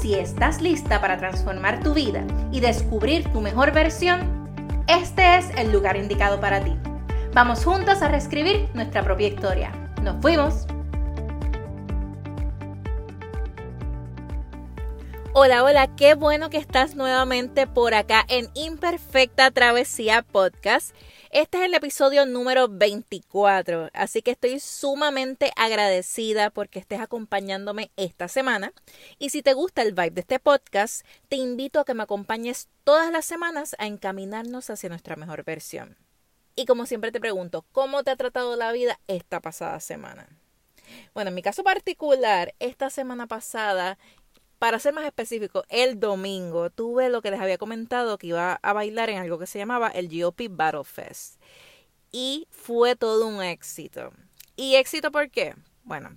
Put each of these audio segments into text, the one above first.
Si estás lista para transformar tu vida y descubrir tu mejor versión, este es el lugar indicado para ti. Vamos juntos a reescribir nuestra propia historia. ¡Nos fuimos! Hola, hola, qué bueno que estás nuevamente por acá en Imperfecta Travesía Podcast. Este es el episodio número 24, así que estoy sumamente agradecida porque estés acompañándome esta semana. Y si te gusta el vibe de este podcast, te invito a que me acompañes todas las semanas a encaminarnos hacia nuestra mejor versión. Y como siempre te pregunto, ¿cómo te ha tratado la vida esta pasada semana? Bueno, en mi caso particular, esta semana pasada para ser más específico, el domingo tuve lo que les había comentado que iba a bailar en algo que se llamaba el GOP Battle Fest. Y fue todo un éxito. ¿Y éxito por qué? Bueno,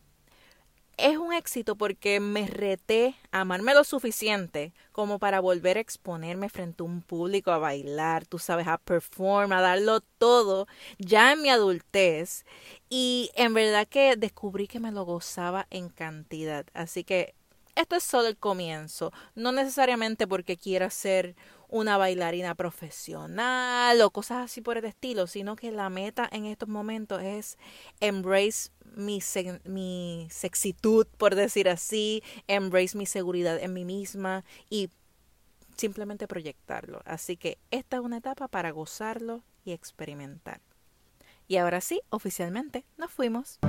es un éxito porque me reté a amarme lo suficiente como para volver a exponerme frente a un público a bailar, tú sabes, a perform, a darlo todo, ya en mi adultez. Y en verdad que descubrí que me lo gozaba en cantidad. Así que esto es solo el comienzo, no necesariamente porque quiera ser una bailarina profesional o cosas así por el estilo, sino que la meta en estos momentos es embrace mi, mi sexitud, por decir así, embrace mi seguridad en mí misma y simplemente proyectarlo. Así que esta es una etapa para gozarlo y experimentar. Y ahora sí, oficialmente nos fuimos.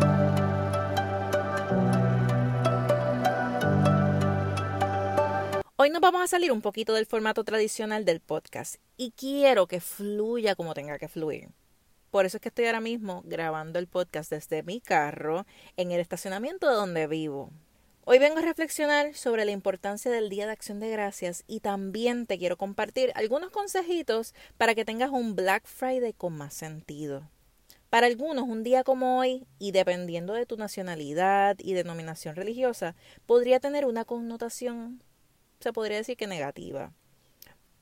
Hoy nos vamos a salir un poquito del formato tradicional del podcast y quiero que fluya como tenga que fluir. Por eso es que estoy ahora mismo grabando el podcast desde mi carro en el estacionamiento de donde vivo. Hoy vengo a reflexionar sobre la importancia del Día de Acción de Gracias y también te quiero compartir algunos consejitos para que tengas un Black Friday con más sentido. Para algunos, un día como hoy, y dependiendo de tu nacionalidad y denominación religiosa, podría tener una connotación se podría decir que negativa.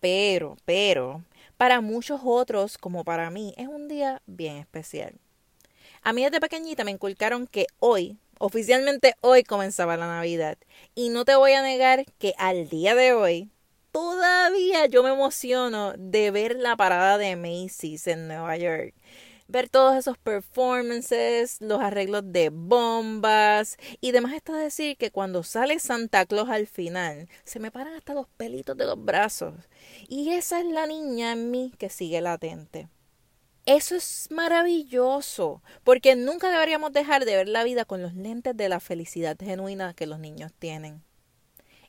Pero, pero, para muchos otros, como para mí, es un día bien especial. A mí desde pequeñita me inculcaron que hoy, oficialmente hoy comenzaba la Navidad. Y no te voy a negar que al día de hoy, todavía yo me emociono de ver la parada de Macy's en Nueva York ver todos esos performances, los arreglos de bombas y demás está decir que cuando sale Santa Claus al final se me paran hasta los pelitos de los brazos y esa es la niña en mí que sigue latente. Eso es maravilloso, porque nunca deberíamos dejar de ver la vida con los lentes de la felicidad genuina que los niños tienen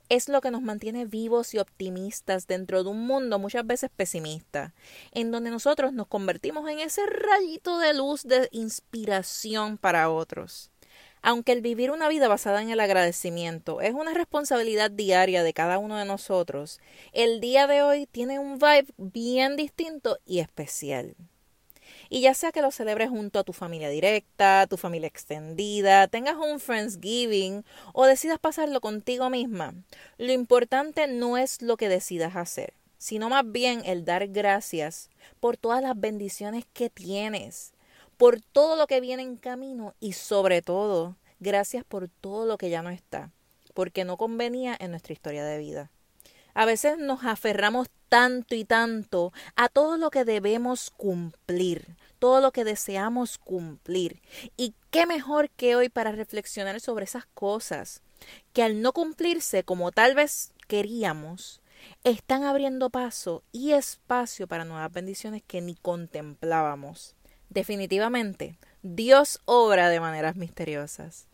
es lo que nos mantiene vivos y optimistas dentro de un mundo muchas veces pesimista, en donde nosotros nos convertimos en ese rayito de luz de inspiración para otros. Aunque el vivir una vida basada en el agradecimiento es una responsabilidad diaria de cada uno de nosotros, el día de hoy tiene un vibe bien distinto y especial. Y ya sea que lo celebres junto a tu familia directa, tu familia extendida, tengas un Friendsgiving o decidas pasarlo contigo misma, lo importante no es lo que decidas hacer, sino más bien el dar gracias por todas las bendiciones que tienes, por todo lo que viene en camino y sobre todo, gracias por todo lo que ya no está, porque no convenía en nuestra historia de vida. A veces nos aferramos tanto y tanto a todo lo que debemos cumplir, todo lo que deseamos cumplir. Y qué mejor que hoy para reflexionar sobre esas cosas que al no cumplirse como tal vez queríamos, están abriendo paso y espacio para nuevas bendiciones que ni contemplábamos. Definitivamente, Dios obra de maneras misteriosas.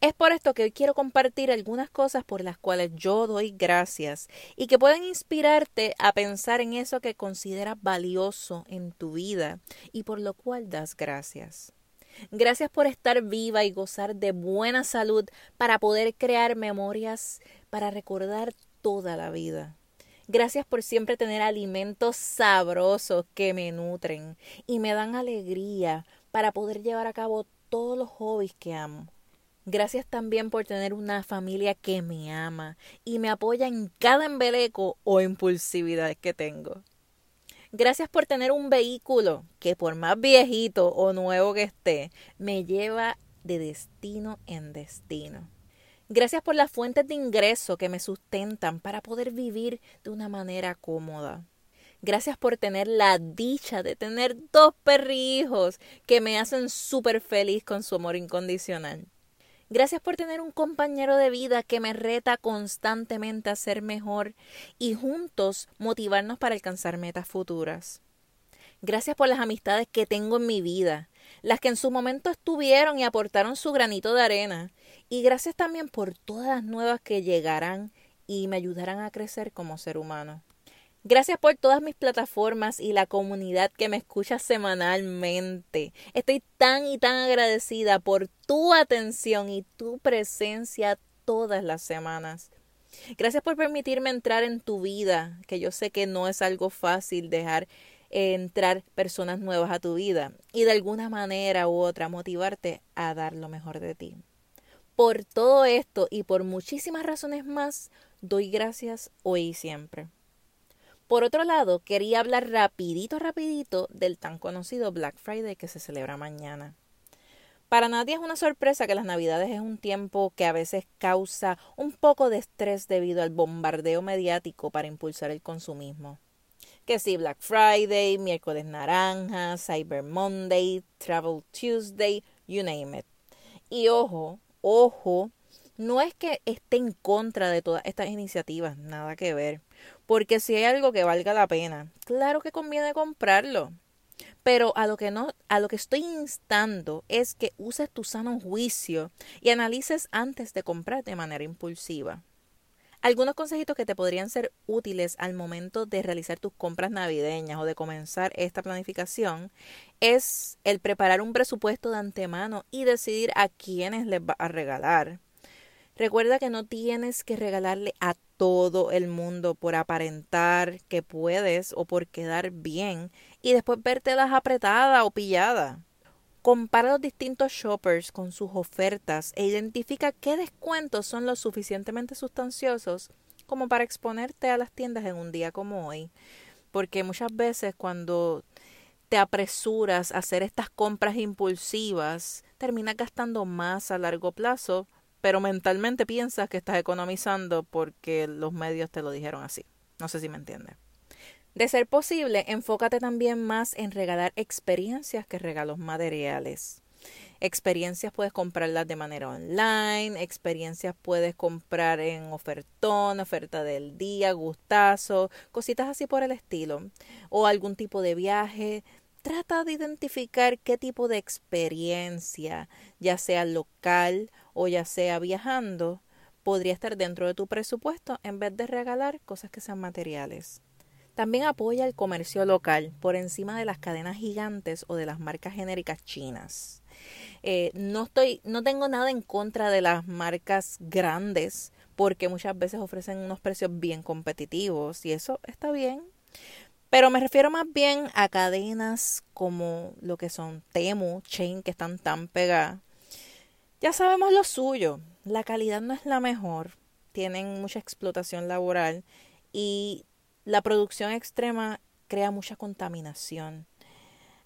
Es por esto que hoy quiero compartir algunas cosas por las cuales yo doy gracias y que pueden inspirarte a pensar en eso que consideras valioso en tu vida y por lo cual das gracias. Gracias por estar viva y gozar de buena salud para poder crear memorias para recordar toda la vida. Gracias por siempre tener alimentos sabrosos que me nutren y me dan alegría para poder llevar a cabo todos los hobbies que amo. Gracias también por tener una familia que me ama y me apoya en cada embeleco o impulsividad que tengo. Gracias por tener un vehículo que por más viejito o nuevo que esté, me lleva de destino en destino. Gracias por las fuentes de ingreso que me sustentan para poder vivir de una manera cómoda. Gracias por tener la dicha de tener dos perrijos que me hacen súper feliz con su amor incondicional. Gracias por tener un compañero de vida que me reta constantemente a ser mejor y juntos motivarnos para alcanzar metas futuras. Gracias por las amistades que tengo en mi vida, las que en su momento estuvieron y aportaron su granito de arena y gracias también por todas las nuevas que llegarán y me ayudarán a crecer como ser humano. Gracias por todas mis plataformas y la comunidad que me escucha semanalmente. Estoy tan y tan agradecida por tu atención y tu presencia todas las semanas. Gracias por permitirme entrar en tu vida, que yo sé que no es algo fácil dejar entrar personas nuevas a tu vida y de alguna manera u otra motivarte a dar lo mejor de ti. Por todo esto y por muchísimas razones más, doy gracias hoy y siempre. Por otro lado, quería hablar rapidito, rapidito del tan conocido Black Friday que se celebra mañana. Para nadie es una sorpresa que las Navidades es un tiempo que a veces causa un poco de estrés debido al bombardeo mediático para impulsar el consumismo. Que si Black Friday, miércoles naranja, Cyber Monday, Travel Tuesday, you name it. Y ojo, ojo, no es que esté en contra de todas estas iniciativas, nada que ver. Porque si hay algo que valga la pena, claro que conviene comprarlo. Pero a lo que no, a lo que estoy instando es que uses tu sano juicio y analices antes de comprar de manera impulsiva. Algunos consejitos que te podrían ser útiles al momento de realizar tus compras navideñas o de comenzar esta planificación es el preparar un presupuesto de antemano y decidir a quiénes les va a regalar. Recuerda que no tienes que regalarle a todo el mundo por aparentar que puedes o por quedar bien y después verte las apretada o pillada. Compara los distintos shoppers con sus ofertas e identifica qué descuentos son lo suficientemente sustanciosos como para exponerte a las tiendas en un día como hoy. Porque muchas veces cuando te apresuras a hacer estas compras impulsivas, terminas gastando más a largo plazo, pero mentalmente piensas que estás economizando porque los medios te lo dijeron así. No sé si me entiendes. De ser posible, enfócate también más en regalar experiencias que regalos materiales. Experiencias puedes comprarlas de manera online, experiencias puedes comprar en ofertón, oferta del día, gustazo, cositas así por el estilo, o algún tipo de viaje. Trata de identificar qué tipo de experiencia, ya sea local o ya sea viajando, podría estar dentro de tu presupuesto en vez de regalar cosas que sean materiales. También apoya el comercio local por encima de las cadenas gigantes o de las marcas genéricas chinas. Eh, no estoy, no tengo nada en contra de las marcas grandes porque muchas veces ofrecen unos precios bien competitivos y eso está bien. Pero me refiero más bien a cadenas como lo que son Temu, Chain, que están tan pegadas. Ya sabemos lo suyo, la calidad no es la mejor, tienen mucha explotación laboral y la producción extrema crea mucha contaminación.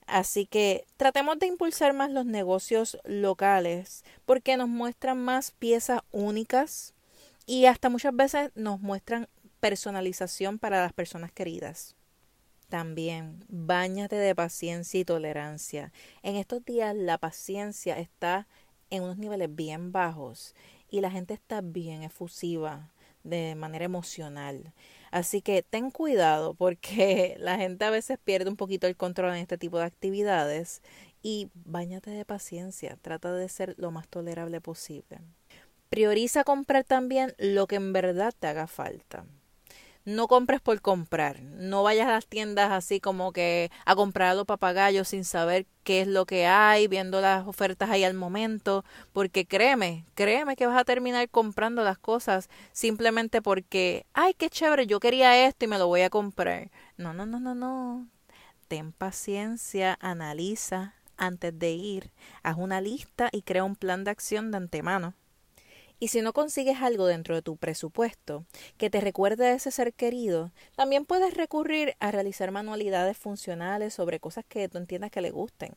Así que tratemos de impulsar más los negocios locales porque nos muestran más piezas únicas y hasta muchas veces nos muestran personalización para las personas queridas. También, bañate de paciencia y tolerancia. En estos días la paciencia está en unos niveles bien bajos y la gente está bien efusiva de manera emocional. Así que ten cuidado porque la gente a veces pierde un poquito el control en este tipo de actividades y bañate de paciencia, trata de ser lo más tolerable posible. Prioriza comprar también lo que en verdad te haga falta. No compres por comprar. No vayas a las tiendas así como que a comprar a los papagayos sin saber qué es lo que hay, viendo las ofertas ahí al momento, porque créeme, créeme que vas a terminar comprando las cosas simplemente porque, ay, qué chévere, yo quería esto y me lo voy a comprar. No, no, no, no, no. Ten paciencia, analiza antes de ir, haz una lista y crea un plan de acción de antemano. Y si no consigues algo dentro de tu presupuesto que te recuerde a ese ser querido, también puedes recurrir a realizar manualidades funcionales sobre cosas que tú entiendas que le gusten.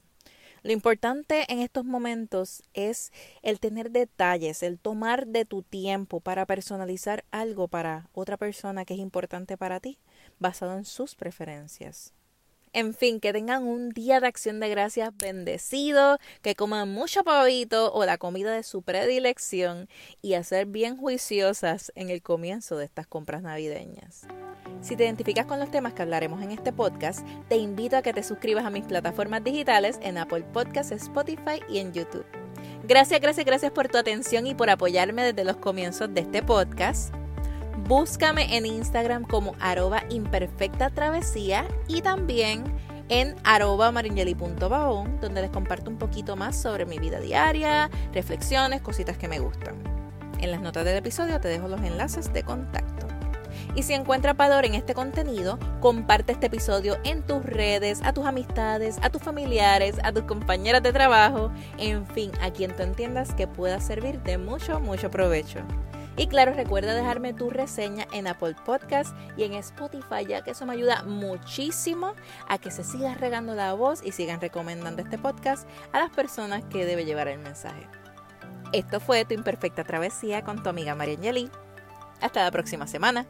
Lo importante en estos momentos es el tener detalles, el tomar de tu tiempo para personalizar algo para otra persona que es importante para ti, basado en sus preferencias. En fin, que tengan un día de acción de gracias bendecido, que coman mucho pavito o la comida de su predilección y a ser bien juiciosas en el comienzo de estas compras navideñas. Si te identificas con los temas que hablaremos en este podcast, te invito a que te suscribas a mis plataformas digitales en Apple Podcasts, Spotify y en YouTube. Gracias, gracias, gracias por tu atención y por apoyarme desde los comienzos de este podcast. Búscame en Instagram como arroba imperfecta travesía y también en arroba donde les comparto un poquito más sobre mi vida diaria, reflexiones, cositas que me gustan. En las notas del episodio te dejo los enlaces de contacto. Y si encuentras valor en este contenido, comparte este episodio en tus redes, a tus amistades, a tus familiares, a tus compañeras de trabajo, en fin, a quien tú entiendas que pueda servir de mucho, mucho provecho. Y claro, recuerda dejarme tu reseña en Apple Podcast y en Spotify, ya que eso me ayuda muchísimo a que se siga regando la voz y sigan recomendando este podcast a las personas que debe llevar el mensaje. Esto fue Tu Imperfecta Travesía con tu amiga María Angeli. Hasta la próxima semana.